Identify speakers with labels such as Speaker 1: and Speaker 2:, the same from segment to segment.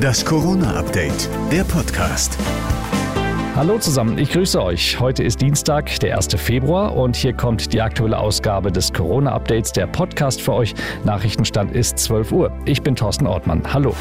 Speaker 1: Das Corona-Update, der Podcast.
Speaker 2: Hallo zusammen, ich grüße euch. Heute ist Dienstag, der 1. Februar und hier kommt die aktuelle Ausgabe des Corona-Updates, der Podcast für euch. Nachrichtenstand ist 12 Uhr. Ich bin Thorsten Ortmann. Hallo.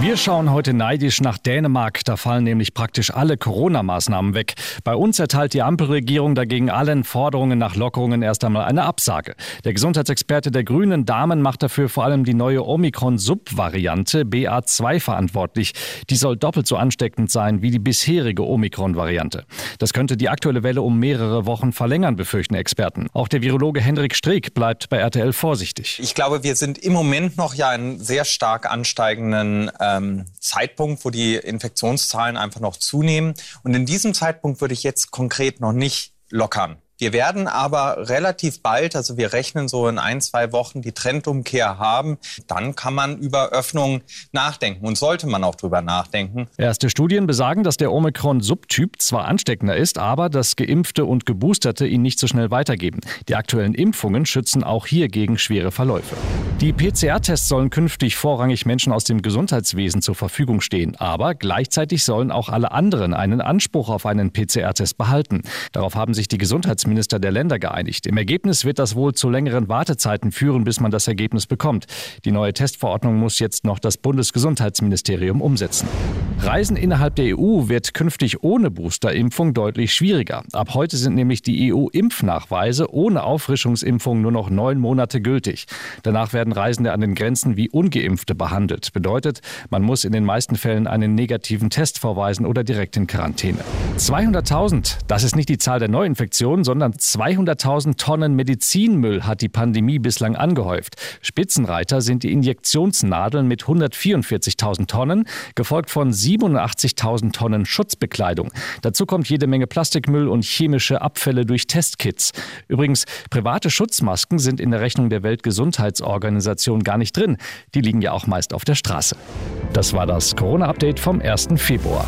Speaker 2: Wir schauen heute neidisch nach Dänemark. Da fallen nämlich praktisch alle Corona-Maßnahmen weg. Bei uns erteilt die Ampelregierung dagegen allen Forderungen nach Lockerungen erst einmal eine Absage. Der Gesundheitsexperte der Grünen Damen macht dafür vor allem die neue Omikron-Sub-Variante BA2 verantwortlich. Die soll doppelt so ansteckend sein wie die bisherige Omikron-Variante. Das könnte die aktuelle Welle um mehrere Wochen verlängern, befürchten Experten. Auch der Virologe Hendrik Streeck bleibt bei RTL vorsichtig.
Speaker 3: Ich glaube, wir sind im Moment noch ja in sehr stark ansteigenden ähm, Zeitpunkt, wo die Infektionszahlen einfach noch zunehmen. Und in diesem Zeitpunkt würde ich jetzt konkret noch nicht lockern. Wir werden aber relativ bald, also wir rechnen so in ein, zwei Wochen die Trendumkehr haben. Dann kann man über Öffnungen nachdenken und sollte man auch drüber nachdenken.
Speaker 2: Erste Studien besagen, dass der Omikron-Subtyp zwar ansteckender ist, aber dass Geimpfte und Geboosterte ihn nicht so schnell weitergeben. Die aktuellen Impfungen schützen auch hier gegen schwere Verläufe. Die PCR-Tests sollen künftig vorrangig Menschen aus dem Gesundheitswesen zur Verfügung stehen, aber gleichzeitig sollen auch alle anderen einen Anspruch auf einen PCR-Test behalten. Darauf haben sich die Gesundheitsminister Gesundheitsminister der Länder geeinigt. Im Ergebnis wird das wohl zu längeren Wartezeiten führen, bis man das Ergebnis bekommt. Die neue Testverordnung muss jetzt noch das Bundesgesundheitsministerium umsetzen. Reisen innerhalb der EU wird künftig ohne Boosterimpfung deutlich schwieriger. Ab heute sind nämlich die EU-Impfnachweise ohne Auffrischungsimpfung nur noch neun Monate gültig. Danach werden Reisende an den Grenzen wie ungeimpfte behandelt. Bedeutet, man muss in den meisten Fällen einen negativen Test vorweisen oder direkt in Quarantäne. 200.000, das ist nicht die Zahl der Neuinfektionen, sondern sondern 200.000 Tonnen Medizinmüll hat die Pandemie bislang angehäuft. Spitzenreiter sind die Injektionsnadeln mit 144.000 Tonnen, gefolgt von 87.000 Tonnen Schutzbekleidung. Dazu kommt jede Menge Plastikmüll und chemische Abfälle durch Testkits. Übrigens, private Schutzmasken sind in der Rechnung der Weltgesundheitsorganisation gar nicht drin. Die liegen ja auch meist auf der Straße. Das war das Corona-Update vom 1. Februar.